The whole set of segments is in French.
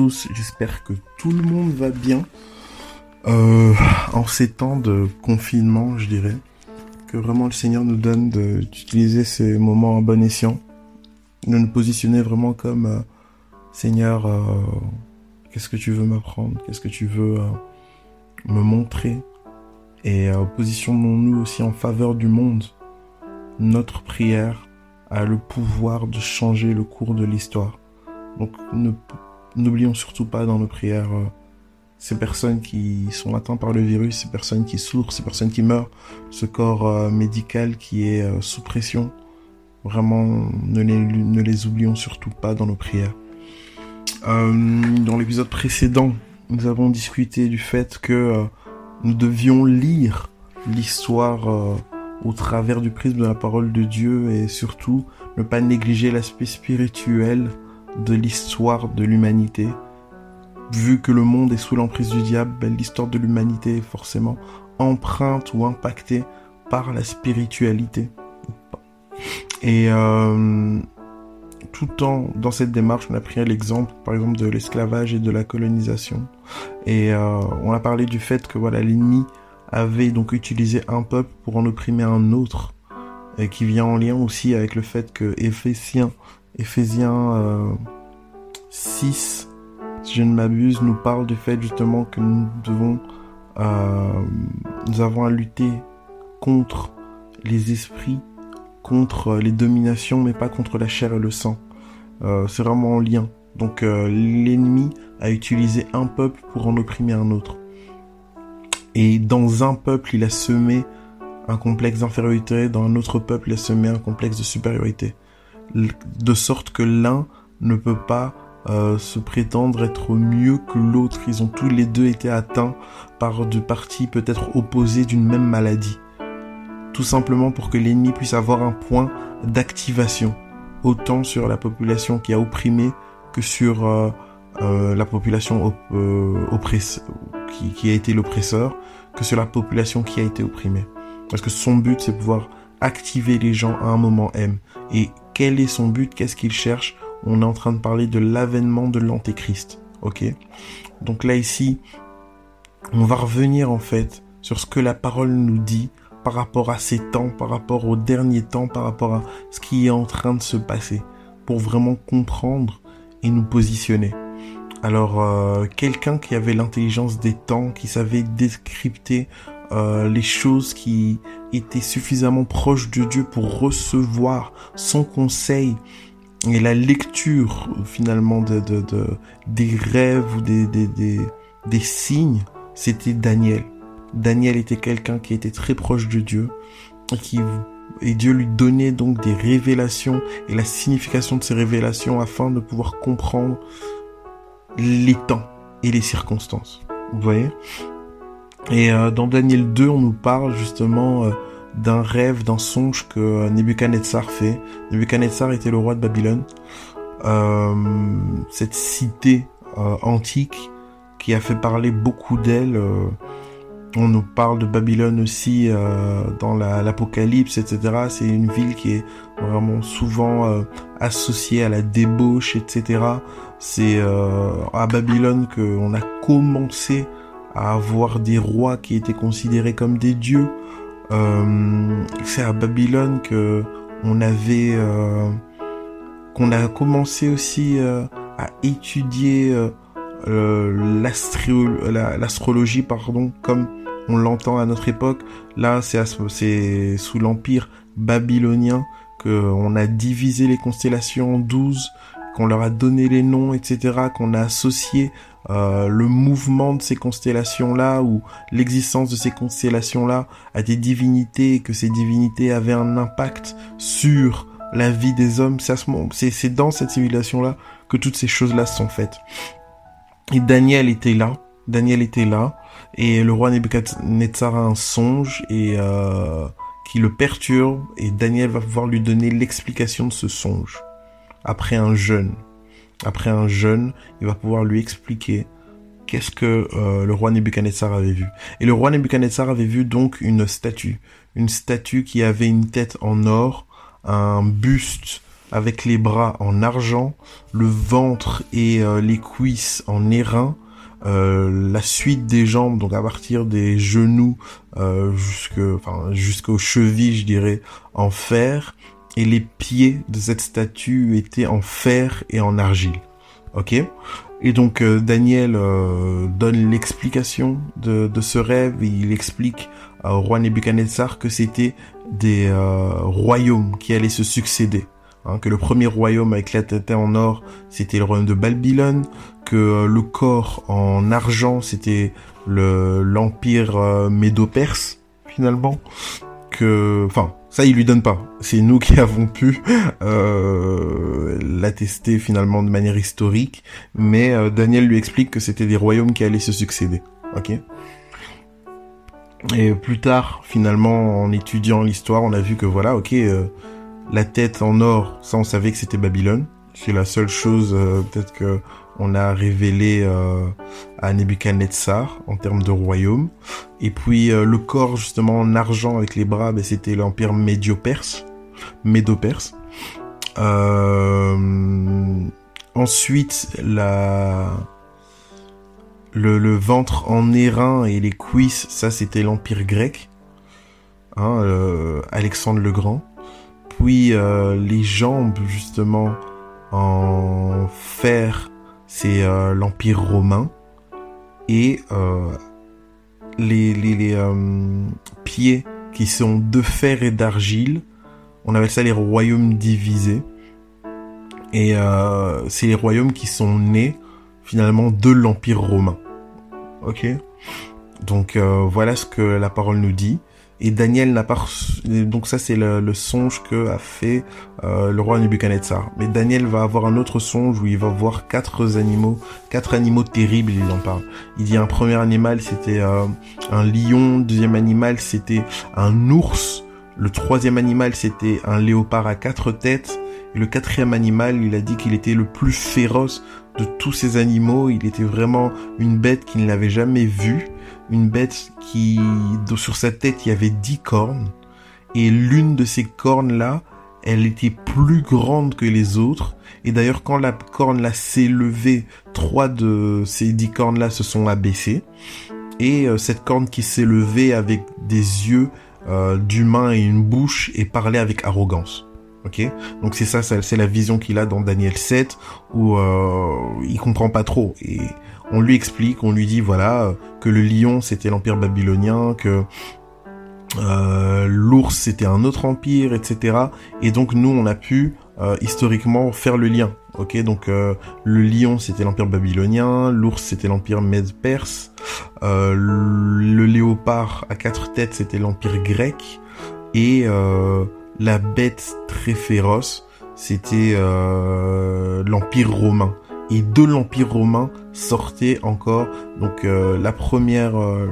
À j'espère que tout le monde va bien. Euh, en ces temps de confinement, je dirais, que vraiment le Seigneur nous donne d'utiliser ces moments en bon escient, de nous positionner vraiment comme euh, Seigneur, euh, qu'est-ce que tu veux m'apprendre, qu'est-ce que tu veux me montrer, et positionnons-nous aussi en faveur du monde. Notre prière a le pouvoir de changer le cours de l'histoire. Donc ne N'oublions surtout pas dans nos prières euh, ces personnes qui sont atteintes par le virus, ces personnes qui souffrent, ces personnes qui meurent, ce corps euh, médical qui est euh, sous pression. Vraiment, ne les, ne les oublions surtout pas dans nos prières. dans l'épisode précédent, nous avons discuté du fait que nous devions lire l'histoire au travers du prisme de la parole de Dieu et surtout ne pas négliger l'aspect spirituel de l'histoire de l'humanité. Vu que le monde est sous l'emprise du diable, ben, l'histoire de l'humanité est forcément empreinte ou impactée par la spiritualité. Et euh, tout en dans cette démarche, on a pris l'exemple, par exemple, de l'esclavage et de la colonisation. Et euh, on a parlé du fait que voilà, l'ennemi avait donc utilisé un peuple pour en opprimer un autre, et qui vient en lien aussi avec le fait que Éphésiens Ephésiens 6, euh, si je ne m'abuse, nous parle du fait justement que nous devons, euh, avons à lutter contre les esprits, contre les dominations, mais pas contre la chair et le sang. Euh, c'est vraiment en lien. Donc l'ennemi a utilisé un peuple pour en opprimer un autre. Et dans un peuple, il a semé un complexe d'infériorité, dans un autre peuple, il a semé un complexe de supériorité de sorte que l'un ne peut pas euh, se prétendre être mieux que l'autre. Ils ont tous les deux été atteints par deux parties peut-être opposées d'une même maladie. Tout simplement pour que l'ennemi puisse avoir un point d'activation, autant sur la population qui a opprimé que sur euh, euh, la population qui, qui a été l'oppresseur, que sur la population qui a été opprimée. Parce que son but, c'est pouvoir activer les gens à un moment M. Et quel est son but, qu'est-ce qu'il cherche. On est en train de parler de l'avènement de l'antéchrist. Ok? Donc là ici, on va revenir en fait sur ce que la parole nous dit par rapport à ces temps, par rapport aux derniers temps, par rapport à ce qui est en train de se passer, pour vraiment comprendre et nous positionner. Alors, euh, quelqu'un qui avait l'intelligence des temps, qui savait décrypter euh, les choses qui étaient suffisamment proches de Dieu pour recevoir son conseil et la lecture finalement de, de, de des rêves ou des, des, des, des signes, c'était Daniel. Daniel était quelqu'un qui était très proche de Dieu et qui et Dieu lui donnait donc des révélations et la signification de ces révélations afin de pouvoir comprendre les temps et les circonstances. Vous voyez? Et euh, dans Daniel 2, on nous parle justement euh, d'un rêve, d'un songe que euh, Nebuchadnezzar fait. Nebuchadnezzar était le roi de Babylone. cette cité antique qui a fait parler beaucoup d'elle. on nous parle de Babylone aussi dans l'Apocalypse, etc. C'est une ville qui est vraiment souvent associée à la débauche, etc. C'est à Babylone qu'on a commencé à avoir des rois qui étaient considérés comme des dieux. Euh, c'est à Babylone que on avait euh, qu'on a commencé aussi euh, à étudier euh, l'astrologie pardon comme on l'entend à notre époque. Là, c'est sous l'empire babylonien que on a divisé les constellations en douze, qu'on leur a donné les noms, etc., qu'on a associé euh, le mouvement de ces constellations-là ou l'existence de ces constellations-là à des divinités et que ces divinités avaient un impact sur la vie des hommes, c'est dans cette civilisation-là que toutes ces choses-là sont faites. Et Daniel était là, Daniel était là, et le roi Nebuchadnezzar a un songe et euh, qui le perturbe, et Daniel va pouvoir lui donner l'explication de ce songe après un jeûne après un jeûne, il va pouvoir lui expliquer qu'est-ce que euh, le roi Nebuchadnezzar avait vu. Et le roi Nebuchadnezzar avait vu donc une statue, une statue qui avait une tête en or, un buste avec les bras en argent, le ventre et euh, les cuisses en airain, euh, la suite des jambes, donc à partir des genoux euh, jusque, enfin, jusqu'aux chevilles, je dirais, en fer, et les pieds de cette statue étaient en fer et en argile. Ok? Et donc euh, Daniel euh, donne l'explication de, ce rêve, il explique au roi Nebuchadnezzar que c'était des euh, royaumes qui allaient se succéder. Hein, que le premier royaume avec la tête en or, c'était le royaume de Babylone, que le corps en argent, c'était le l'empire médo-perse finalement, que, enfin, ça, il lui donne pas. C'est nous qui avons pu euh, l'attester finalement de manière historique, mais euh, Daniel lui explique que c'était des royaumes qui allaient se succéder. Ok? Et plus tard, finalement, en étudiant l'histoire, on a vu que voilà, ok, euh, la tête en or, ça, on savait que c'était Babylone. C'est la seule chose, peut-être que on a révélé euh, à Nebuchadnezzar en termes de royaume. Et puis euh, le corps justement en argent avec les bras, ben, c'était l'empire médio-perse, médo-perse. Euh, ensuite, le, ventre en airain et les cuisses, ça c'était l'empire grec, hein, Alexandre le Grand. Puis les jambes justement en fer c'est euh, l'Empire romain et euh, les, euh, pieds qui sont de fer et d'argile, on appelle ça les royaumes divisés. Et c'est les royaumes qui sont nés finalement de l'Empire romain. Ok? Donc voilà ce que la parole nous dit et Daniel n'a pas donc ça c'est le, songe que a fait euh, le roi Nebuchadnezzar. Mais Daniel va avoir un autre songe où il va voir quatre animaux, quatre animaux terribles, il en parle. Il dit un premier animal c'était euh, un lion, deuxième animal c'était un ours, le troisième animal c'était un léopard à quatre têtes, et le quatrième animal il a dit qu'il était le plus féroce de tous ces animaux, il était vraiment une bête qu'il n'avait jamais vue une bête qui, sur sa tête, il y avait dix cornes. Et l'une de ces cornes-là, elle était plus grande que les autres. Et d'ailleurs, quand la corne là s'est levée, trois de ces dix cornes-là se sont abaissées. Et euh, cette corne qui s'est levée avec des yeux euh, d'humain et une bouche et parlait avec arrogance. Ok, donc c'est ça, c'est la vision qu'il a dans Daniel 7 où euh, il comprend pas trop et on lui explique, on lui dit voilà que le lion c'était l'empire babylonien, que euh, l'ours c'était un autre empire, etc. Et donc nous on a pu euh, historiquement faire le lien. Ok, donc euh, le lion c'était l'empire babylonien, l'ours c'était l'empire Mède-Perse, le léopard à quatre têtes c'était l'empire grec et la bête très féroce c'était l'empire romain. Et de l'Empire romain sortait encore donc euh, la première euh,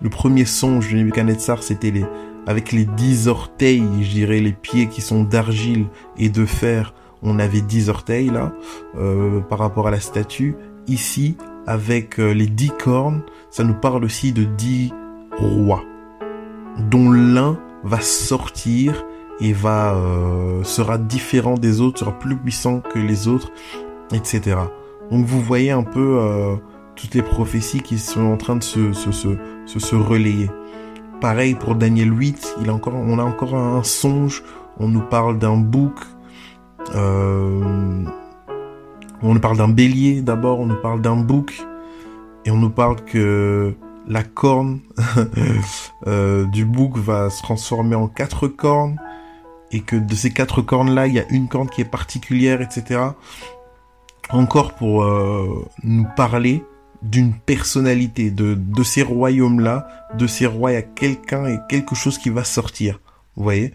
le premier songe de Nebuchadnezzar c'était les avec les dix orteils je dirais les pieds qui sont d'argile et de fer on avait dix orteils là euh, par rapport à la statue. Ici avec les dix cornes ça nous parle aussi de dix rois dont l'un va sortir et va sera différent des autres sera plus puissant que les autres etc. Donc vous voyez un peu euh, toutes les prophéties qui sont en train de se, se, se, se, relayer. Pareil pour Daniel 8, il a encore, on a encore un songe, on nous parle d'un bouc, euh, on nous parle d'un bélier d'abord, on nous parle d'un bouc, et on nous parle que la corne euh, du bouc va se transformer en quatre cornes, et que de ces quatre cornes-là, il y a une corne qui est particulière, etc encore pour euh, nous parler d'une personnalité, de, de ces royaumes-là, de ces rois, il y a quelqu'un et quelque chose qui va sortir. Vous voyez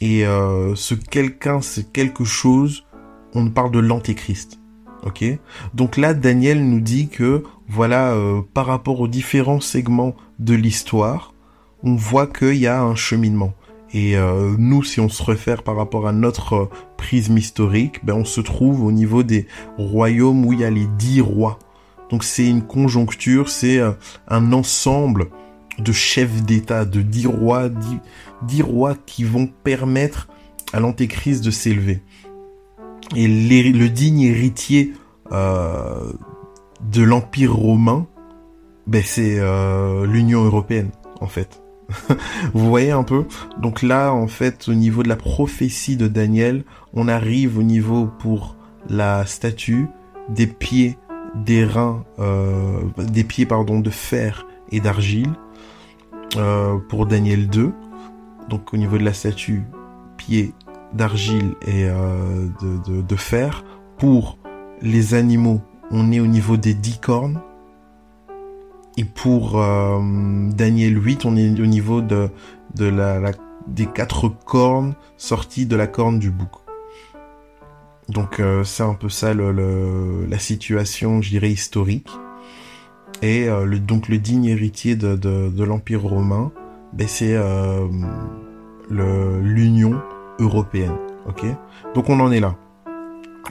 Et euh, ce quelqu'un, c'est quelque chose, on parle de l'antéchrist. Ok Donc là, Daniel nous dit que, voilà, euh, par rapport aux différents segments de l'histoire, on voit qu'il y a un cheminement. Et euh, nous, si on se réfère par rapport à notre euh, prisme historique, ben on se trouve au niveau des royaumes où il y a les dix rois. Donc c'est une conjoncture, c'est euh, un ensemble de chefs d'État, de dix rois, dix, rois qui vont permettre à l'antéchrist de s'élever. et le digne héritier euh, de l'Empire romain, ben c'est euh, l'Union européenne en fait. Vous voyez un peu? Donc là, en fait, au niveau de la prophétie de Daniel, on arrive au niveau pour la statue des pieds, des reins, euh, des pieds pardon de fer et d'argile euh, pour Daniel 2. Donc au niveau de la statue, pieds d'argile et euh, de, fer. Pour les animaux, on est au niveau des dix cornes. Et pour euh, Daniel 8, on est au niveau de, de la, des quatre cornes sorties de la corne du bouc. Donc euh, c'est un peu ça le, la situation, je dirais, historique. Et euh, donc le digne héritier de, de, l'Empire romain, ben, c'est l'Union européenne. Donc on en est là.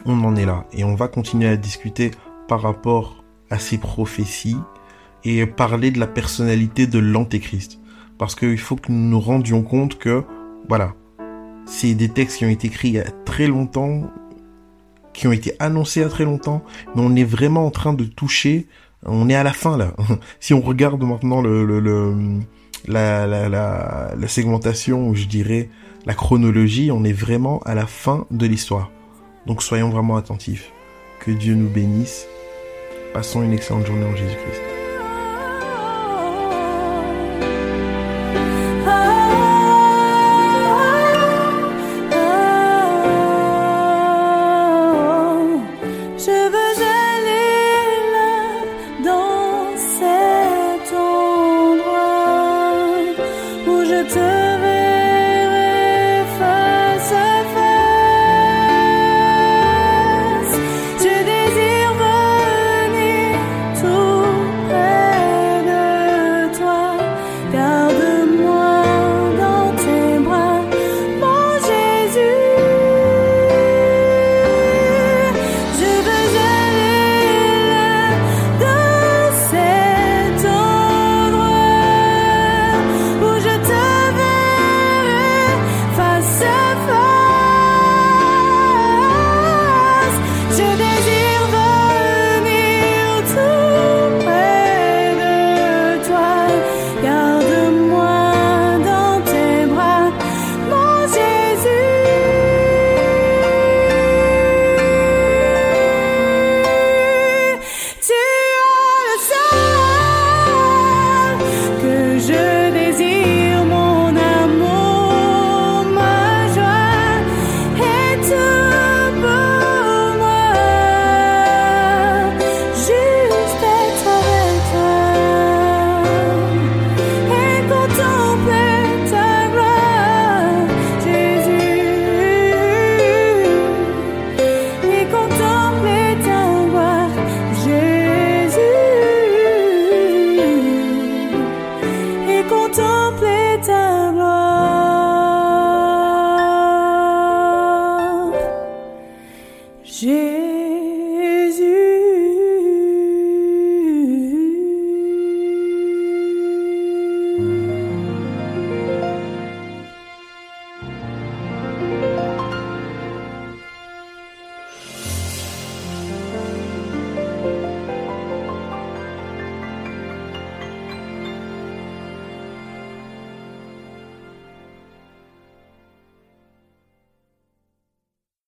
On en est là. Et on va continuer à discuter par rapport à ces prophéties et parler de la personnalité de l'antéchrist. Parce qu'il faut que nous nous rendions compte que, voilà, c'est des textes qui ont été écrits il y a très longtemps, qui ont été annoncés il y a très longtemps, mais on est vraiment en train de toucher, on est à la fin là. si on regarde maintenant le, la, la, segmentation, je dirais, la chronologie, on est vraiment à la fin de l'histoire. Donc soyons vraiment attentifs. Que Dieu nous bénisse. Passons une excellente journée en Jésus-Christ.